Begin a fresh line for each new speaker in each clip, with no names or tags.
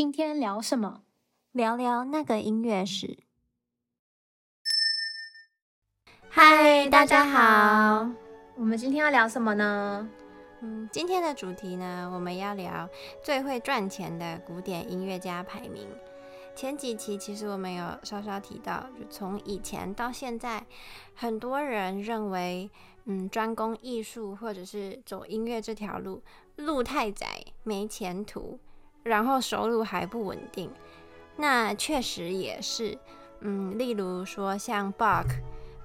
今天聊什么？
聊聊那个音乐史。嗨，大家好。
我们今天要聊什么呢？
嗯，今天的主题呢，我们要聊最会赚钱的古典音乐家排名。前几期其实我们有稍稍提到，就从以前到现在，很多人认为，嗯，专攻艺术或者是走音乐这条路，路太窄，没前途，然后收入还不稳定。那确实也是，嗯，例如说像 Bach、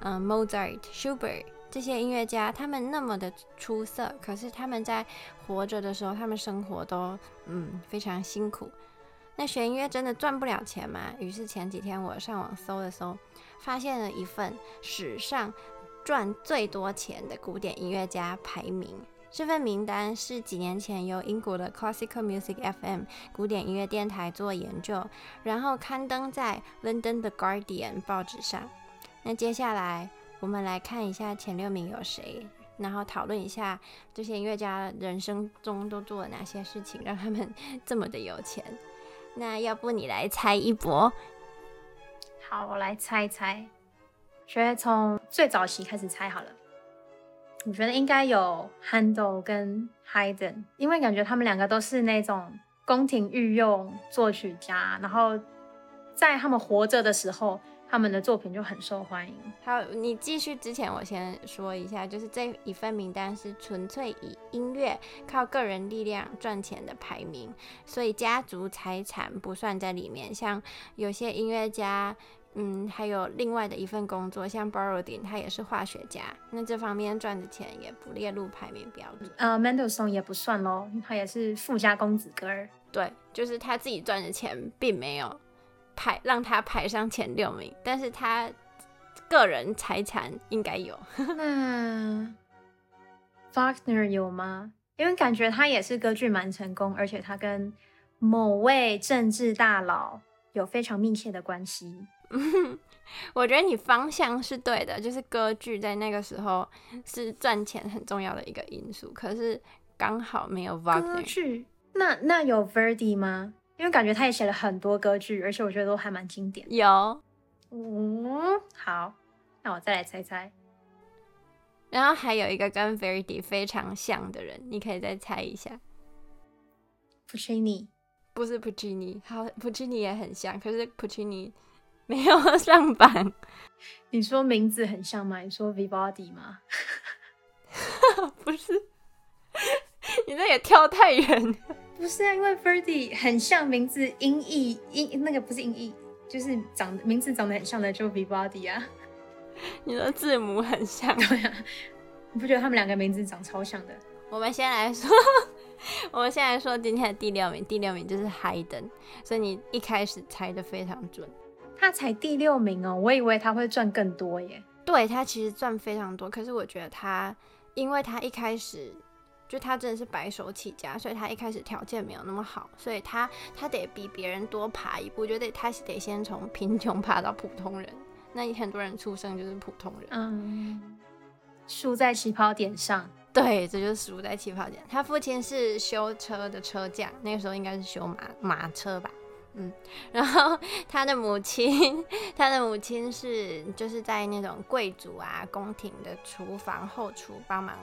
嗯、Mozart、Schubert 这些音乐家，他们那么的出色，可是他们在活着的时候，他们生活都嗯非常辛苦。那学音乐真的赚不了钱吗？于是前几天我上网搜了搜，发现了一份史上赚最多钱的古典音乐家排名。这份名单是几年前由英国的 Classical Music FM 古典音乐电台做研究，然后刊登在 London The Guardian 报纸上。那接下来我们来看一下前六名有谁，然后讨论一下这些音乐家人生中都做了哪些事情，让他们 这么的有钱。那要不你来猜一波？
好，我来猜一猜。觉得从最早期开始猜好了。我觉得应该有 Handel 跟 Haydn，因为感觉他们两个都是那种宫廷御用作曲家，然后在他们活着的时候。他们的作品就很受欢迎。
好，你继续之前，我先说一下，就是这一份名单是纯粹以音乐靠个人力量赚钱的排名，所以家族财产不算在里面。像有些音乐家，嗯，还有另外的一份工作，像 Borodin，他也是化学家，那这方面赚的钱也不列入排名标准。
呃，Mendelssohn 也不算喽，他也是富家公子哥儿。
对，就是他自己赚的钱并没有。排让他排上前六名，但是他个人财产应该有。
那 Wagner 有吗？因为感觉他也是歌剧蛮成功，而且他跟某位政治大佬有非常密切的关系。
我觉得你方向是对的，就是歌剧在那个时候是赚钱很重要的一个因素，可是刚好没有 Wagner。
歌剧？那那有 Verdi 吗？因为感觉他也写了很多歌剧，而且我觉得都还蛮经典。
有，
嗯，好，那我再来猜猜。
然后还有一个跟 Verdi 非常像的人，你可以再猜一下。
Puccini
不是 Puccini，好，Puccini 也很像，可是 Puccini 没有上榜。
你说名字很像吗？你说 Vivaldi 吗？
不是，你那也跳太远。
不是啊，因为 Verdi 很像名字音译音那个不是音译，就是长名字长得很像的就 Vivaldi 啊。
你的字母很像，
对啊，你不觉得他们两个名字长超像的？
我们先来说，我们先来说今天的第六名，第六名就是 Haydn，所以你一开始猜的非常准。
他才第六名哦，我以为他会赚更多耶。
对，他其实赚非常多，可是我觉得他，因为他一开始。就他真的是白手起家，所以他一开始条件没有那么好，所以他他得比别人多爬一步，就得他得先从贫穷爬到普通人。那很多人出生就是普通人，
嗯，输在起跑点上。
对，这就是输在起跑点。他父亲是修车的车匠，那个时候应该是修马马车吧，嗯。然后 他的母亲，他的母亲是就是在那种贵族啊宫廷的厨房后厨帮忙。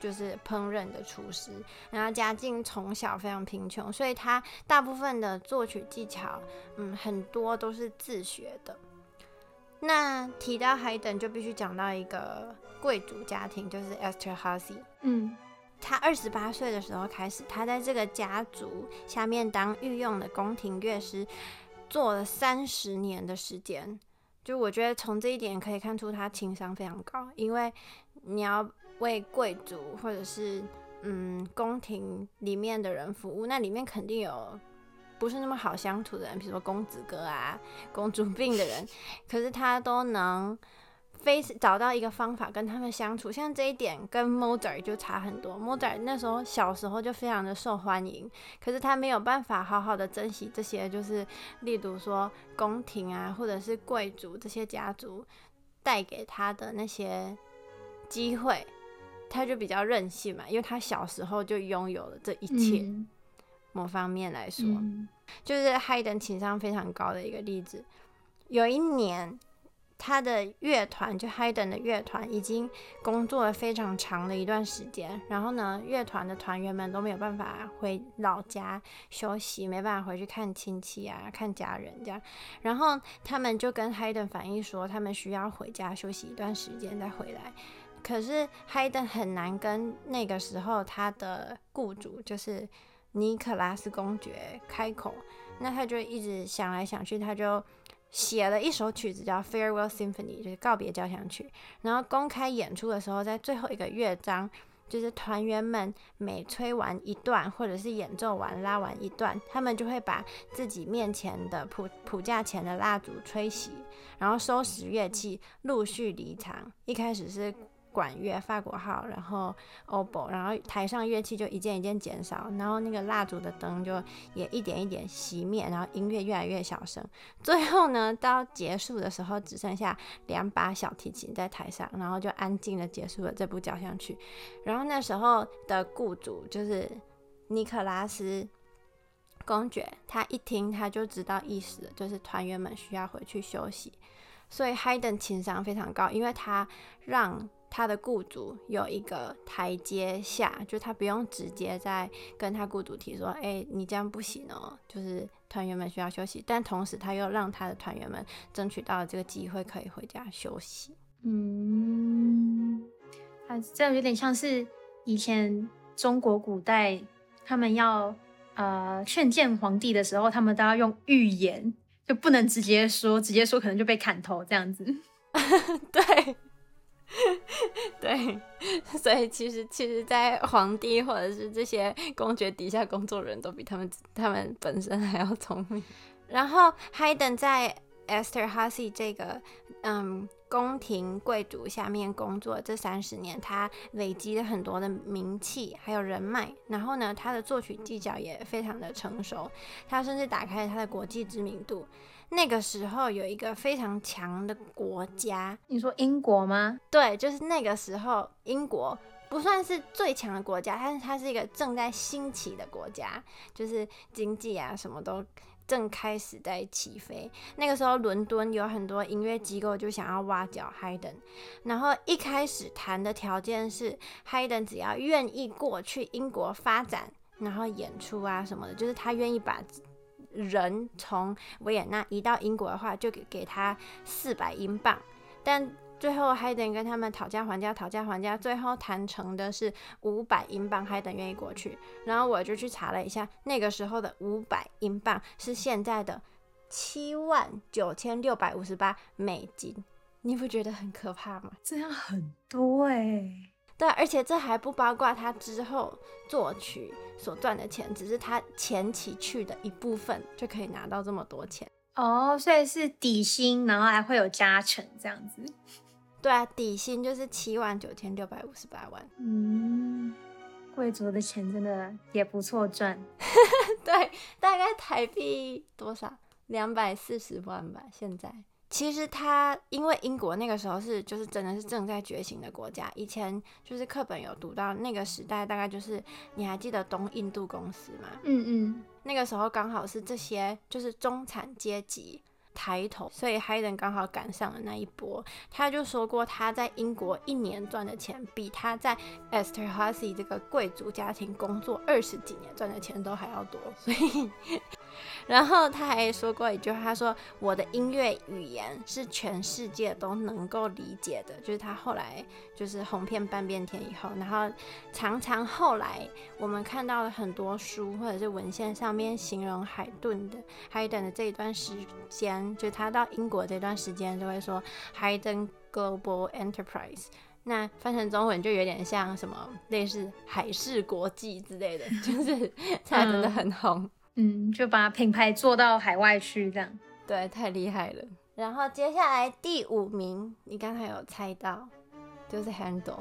就是烹饪的厨师，然后家境从小非常贫穷，所以他大部分的作曲技巧，嗯，很多都是自学的。那提到海顿，就必须讲到一个贵族家庭，就是 Esther Hussey。
嗯，
他二十八岁的时候开始，他在这个家族下面当御用的宫廷乐师，做了三十年的时间。就我觉得从这一点可以看出他情商非常高，因为你要。为贵族或者是嗯宫廷里面的人服务，那里面肯定有不是那么好相处的人，比如说公子哥啊、公主病的人，可是他都能非找到一个方法跟他们相处。像这一点跟 Mozart 就差很多。Mozart 那时候小时候就非常的受欢迎，可是他没有办法好好的珍惜这些，就是例如说宫廷啊，或者是贵族这些家族带给他的那些机会。他就比较任性嘛，因为他小时候就拥有了这一切，嗯、某方面来说，
嗯、
就是 Haydn 情商非常高的一个例子。有一年，他的乐团就 Haydn 的乐团已经工作了非常长的一段时间，然后呢，乐团的团员们都没有办法回老家休息，没办法回去看亲戚啊、看家人这样，然后他们就跟 Haydn 反映说，他们需要回家休息一段时间再回来。可是 Haydn 很难跟那个时候他的雇主，就是尼可拉斯公爵开口，那他就一直想来想去，他就。写了一首曲子叫《Farewell Symphony》，就是告别交响曲。然后公开演出的时候，在最后一个乐章，就是团员们每吹完一段，或者是演奏完拉完一段，他们就会把自己面前的谱谱架前的蜡烛吹熄，然后收拾乐器，陆续离场。一开始是。管乐、法国号，然后 o b o 然后台上乐器就一件一件减少，然后那个蜡烛的灯就也一点一点熄灭，然后音乐越来越小声。最后呢，到结束的时候只剩下两把小提琴在台上，然后就安静的结束了这部交响曲。然后那时候的雇主就是尼可拉斯公爵，他一听他就知道意思了，就是团员们需要回去休息。所以 Hayden 情商非常高，因为他让他的雇主有一个台阶下，就他不用直接在跟他雇主提说：“哎、欸，你这样不行哦。”就是团员们需要休息，但同时他又让他的团员们争取到了这个机会，可以回家休息。
嗯，啊，这样有点像是以前中国古代他们要呃劝谏皇帝的时候，他们都要用预言，就不能直接说，直接说可能就被砍头这样子。
对。对，所以其实其实，在皇帝或者是这些公爵底下工作人都比他们他们本身还要聪明。然后，Hayden 在 Esther Hussey 这个嗯宫廷贵族下面工作这三十年，他累积了很多的名气还有人脉。然后呢，他的作曲技巧也非常的成熟，他甚至打开了他的国际知名度。那个时候有一个非常强的国家，
你说英国吗？
对，就是那个时候英国不算是最强的国家，但是它是一个正在兴起的国家，就是经济啊什么都正开始在起飞。那个时候伦敦有很多音乐机构就想要挖角 Haydn，然后一开始谈的条件是 Haydn 只要愿意过去英国发展，然后演出啊什么的，就是他愿意把。人从维也纳移到英国的话，就给给他四百英镑。但最后还得跟他们讨价还价，讨价还价，最后谈成的是五百英镑，还得愿意过去。然后我就去查了一下，那个时候的五百英镑是现在的七万九千六百五十八美金。你不觉得很可怕吗？
这样很多哎、欸。
对，而且这还不包括他之后作曲所赚的钱，只是他前期去的一部分就可以拿到这么多钱
哦，所以是底薪，然后还会有加成这样子。
对啊，底薪就是七万九千六百五十八万。
嗯，贵族的钱真的也不错赚。
对，大概台币多少？两百四十万吧，现在。其实他因为英国那个时候是就是真的是正在觉醒的国家，以前就是课本有读到那个时代，大概就是你还记得东印度公司吗？
嗯嗯，
那个时候刚好是这些就是中产阶级抬头，所以 Hayden 刚好赶上了那一波。他就说过他在英国一年赚的钱，比他在 Esther Hosi 这个贵族家庭工作二十几年赚的钱都还要多，所以。然后他还说过一句话，他说：“我的音乐语言是全世界都能够理解的。”就是他后来就是红遍半边天以后，然后常常后来我们看到了很多书或者是文献上面形容海顿的 Haydn 的这一段时间，就他到英国这段时间，就会说 Haydn Global Enterprise。那翻成中文就有点像什么类似海事国际之类的，就是 他真的很红。嗯
嗯，就把品牌做到海外去，这样。
对，太厉害了。然后接下来第五名，你刚才有猜到，就是 Handel，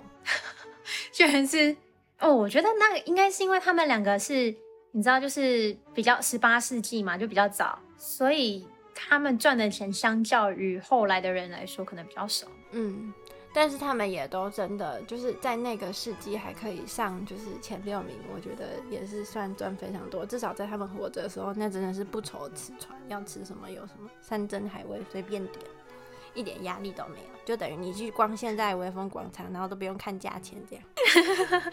居然是哦。我觉得那个应该是因为他们两个是，你知道，就是比较十八世纪嘛，就比较早，所以他们赚的钱相较于后来的人来说，可能比较少。
嗯。但是他们也都真的就是在那个世纪还可以上就是前六名，我觉得也是算赚非常多。至少在他们活着的时候，那真的是不愁吃穿，要吃什么有什么，山珍海味随便点，一点压力都没有。就等于你去逛现在微风广场，然后都不用看价钱这样。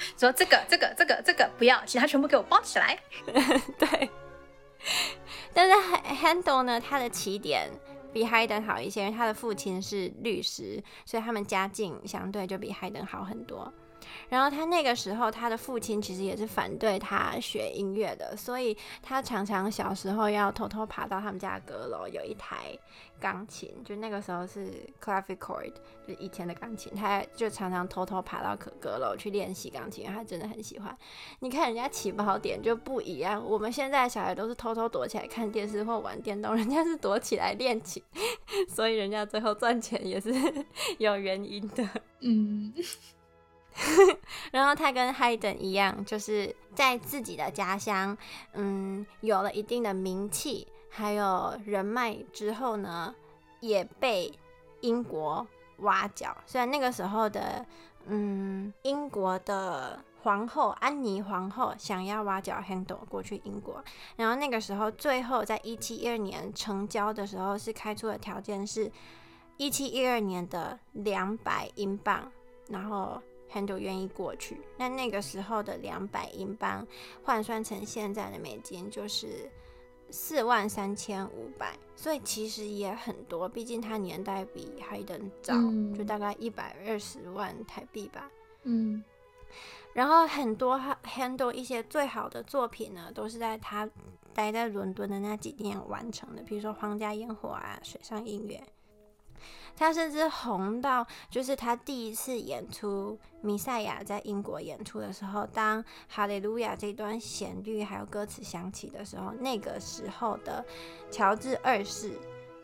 说这个这个这个这个不要，其他全部给我包起来。
对。但是 Handel 呢，它的起点。比海登好一些，因为他的父亲是律师，所以他们家境相对就比海登好很多。然后他那个时候，他的父亲其实也是反对他学音乐的，所以他常常小时候要偷偷爬到他们家阁楼，有一台钢琴，就那个时候是 c l a v i c o r d 就以前的钢琴，他就常常偷偷爬到阁阁楼去练习钢琴，他真的很喜欢。你看人家起跑点就不一样，我们现在的小孩都是偷偷躲起来看电视或玩电动，人家是躲起来练琴，所以人家最后赚钱也是 有原因的。嗯。然后他跟 Haydn 一样，就是在自己的家乡，嗯，有了一定的名气，还有人脉之后呢，也被英国挖角。虽然那个时候的，嗯，英国的皇后安妮皇后想要挖角 Handel 过去英国，然后那个时候最后在一七一二年成交的时候，是开出的条件是一七一二年的两百英镑，然后。Handel 愿意过去，那那个时候的两百英镑换算成现在的美金就是四万三千五百，所以其实也很多，毕竟他年代比 Haydn 早，嗯、就大概一百二十万台币吧。嗯，然后很多 Handel 一些最好的作品呢，都是在他待在伦敦的那几年完成的，比如说《皇家烟火》啊，《水上音乐》。他甚至红到，就是他第一次演出《弥赛亚》在英国演出的时候，当《哈利路亚》这段旋律还有歌词响起的时候，那个时候的乔治二世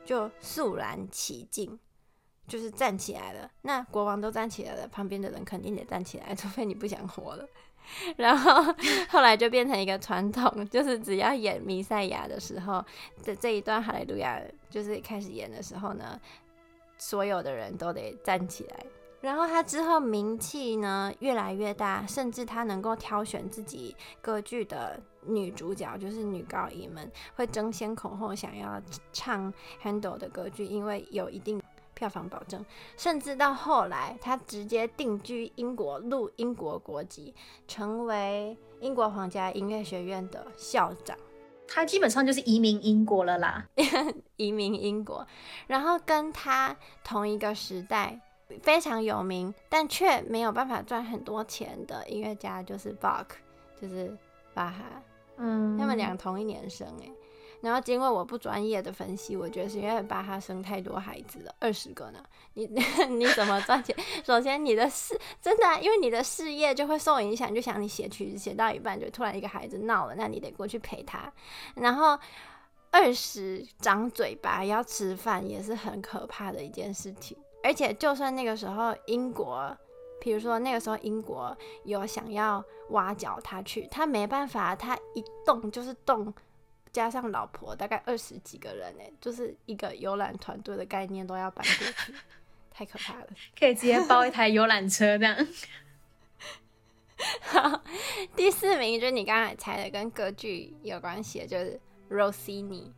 就肃然起敬，就是站起来了。那国王都站起来了，旁边的人肯定得站起来，除非你不想活了。然后后来就变成一个传统，就是只要演《弥赛亚》的时候，的这一段《哈利路亚》就是开始演的时候呢。所有的人都得站起来，然后他之后名气呢越来越大，甚至他能够挑选自己歌剧的女主角，就是女高音们会争先恐后想要唱 Handel 的歌剧，因为有一定票房保证。甚至到后来，他直接定居英国，录英国国籍，成为英国皇家音乐学院的校长。
他基本上就是移民英国了啦，
移民英国，然后跟他同一个时代非常有名，但却没有办法赚很多钱的音乐家就是 Bach，就是巴哈，嗯，他们俩同一年生诶。然后经过我不专业的分析，我觉得是因为巴哈生太多孩子了，二十个呢。你 你怎么赚钱？首先你的事真的、因为你的事业就会受影响。就想你写曲子写到一半，就突然一个孩子闹了，那你得过去陪他。然后二十张嘴巴要吃饭也是很可怕的一件事情。而且就算那个时候英国，比如说那个时候英国有想要挖角他去，他没办法，他一动就是动。加上老婆，大概二十几个人呢，就是一个游览团队的概念都要搬过去，太可怕了。
可以直接包一台游览车这样。
好，第四名就是你刚才猜的，跟歌剧有关系的，就是 Rossini，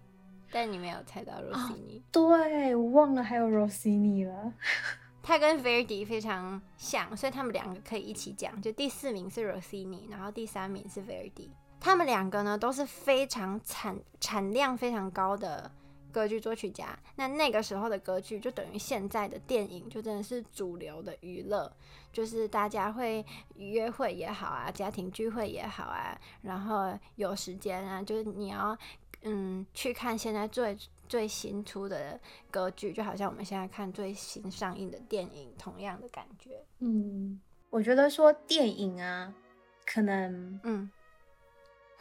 但你没有猜到 Rossini。
哦，对，我忘了还有 Rossini 了。
他跟 Verdi 非常像，所以他们两个可以一起讲。就第四名是 Rossini，然后第三名是 Verdi。他们两个呢都是非常产产量非常高的歌剧作曲家。那那个时候的歌剧就等于现在的电影，就真的是主流的娱乐，就是大家会约会也好啊，家庭聚会也好啊，然后有时间啊，就是你要嗯去看现在最最新出的歌剧，就好像我们现在看最新上映的电影同样的感觉。
嗯，我觉得说电影啊，可能嗯。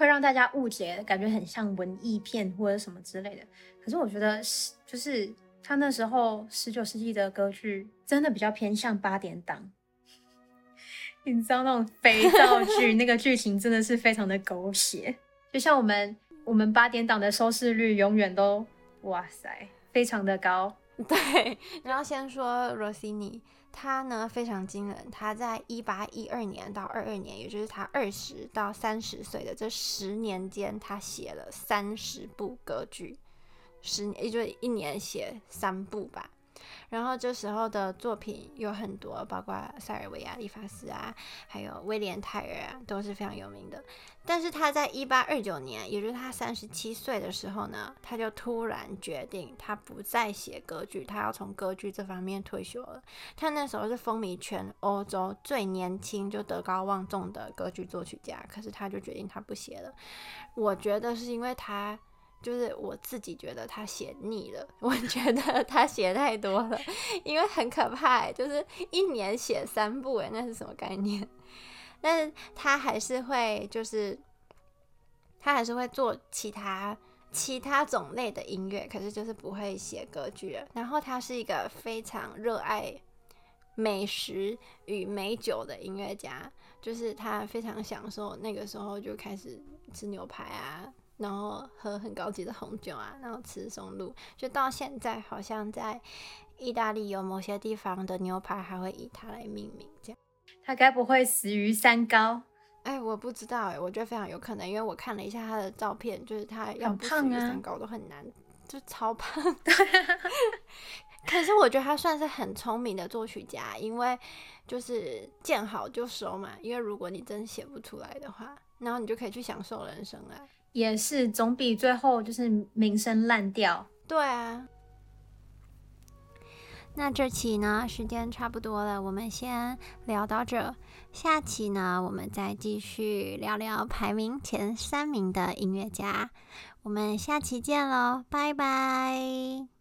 会让大家误解，感觉很像文艺片或者什么之类的。可是我觉得是，就是他那时候十九世纪的歌剧真的比较偏向八点档。你知道那种肥皂剧，那个剧情真的是非常的狗血。就像我们我们八点档的收视率永远都哇塞，非常的高。
对，然后先说 Rossini，他呢非常惊人，他在一八一二年到二二年，也就是他二十到三十岁的这十年间，他写了三十部歌剧，十年也就是一年写三部吧。然后这时候的作品有很多，包括塞尔维亚·利法斯啊，还有威廉·泰尔啊，都是非常有名的。但是他在一八二九年，也就是他三十七岁的时候呢，他就突然决定他不再写歌剧，他要从歌剧这方面退休了。他那时候是风靡全欧洲最年轻就德高望重的歌剧作曲家，可是他就决定他不写了。我觉得是因为他。就是我自己觉得他写腻了，我觉得他写太多了，因为很可怕，就是一年写三部，诶，那是什么概念？但是他还是会，就是他还是会做其他其他种类的音乐，可是就是不会写歌剧了。然后他是一个非常热爱美食与美酒的音乐家，就是他非常享受那个时候就开始吃牛排啊。然后喝很高级的红酒啊，然后吃松露，就到现在好像在意大利有某些地方的牛排还会以它来命名，这样。
他该不会死于三高？
哎，我不知道哎，我觉得非常有可能，因为我看了一下他的照片，就是他要不死于三高都很难，很啊、就超胖。可是我觉得他算是很聪明的作曲家，因为就是见好就收嘛。因为如果你真写不出来的话，然后你就可以去享受人生了。
也是总比最后就是名声烂掉。
对啊。那这期呢，时间差不多了，我们先聊到这。下期呢，我们再继续聊聊排名前三名的音乐家。我们下期见喽，拜拜。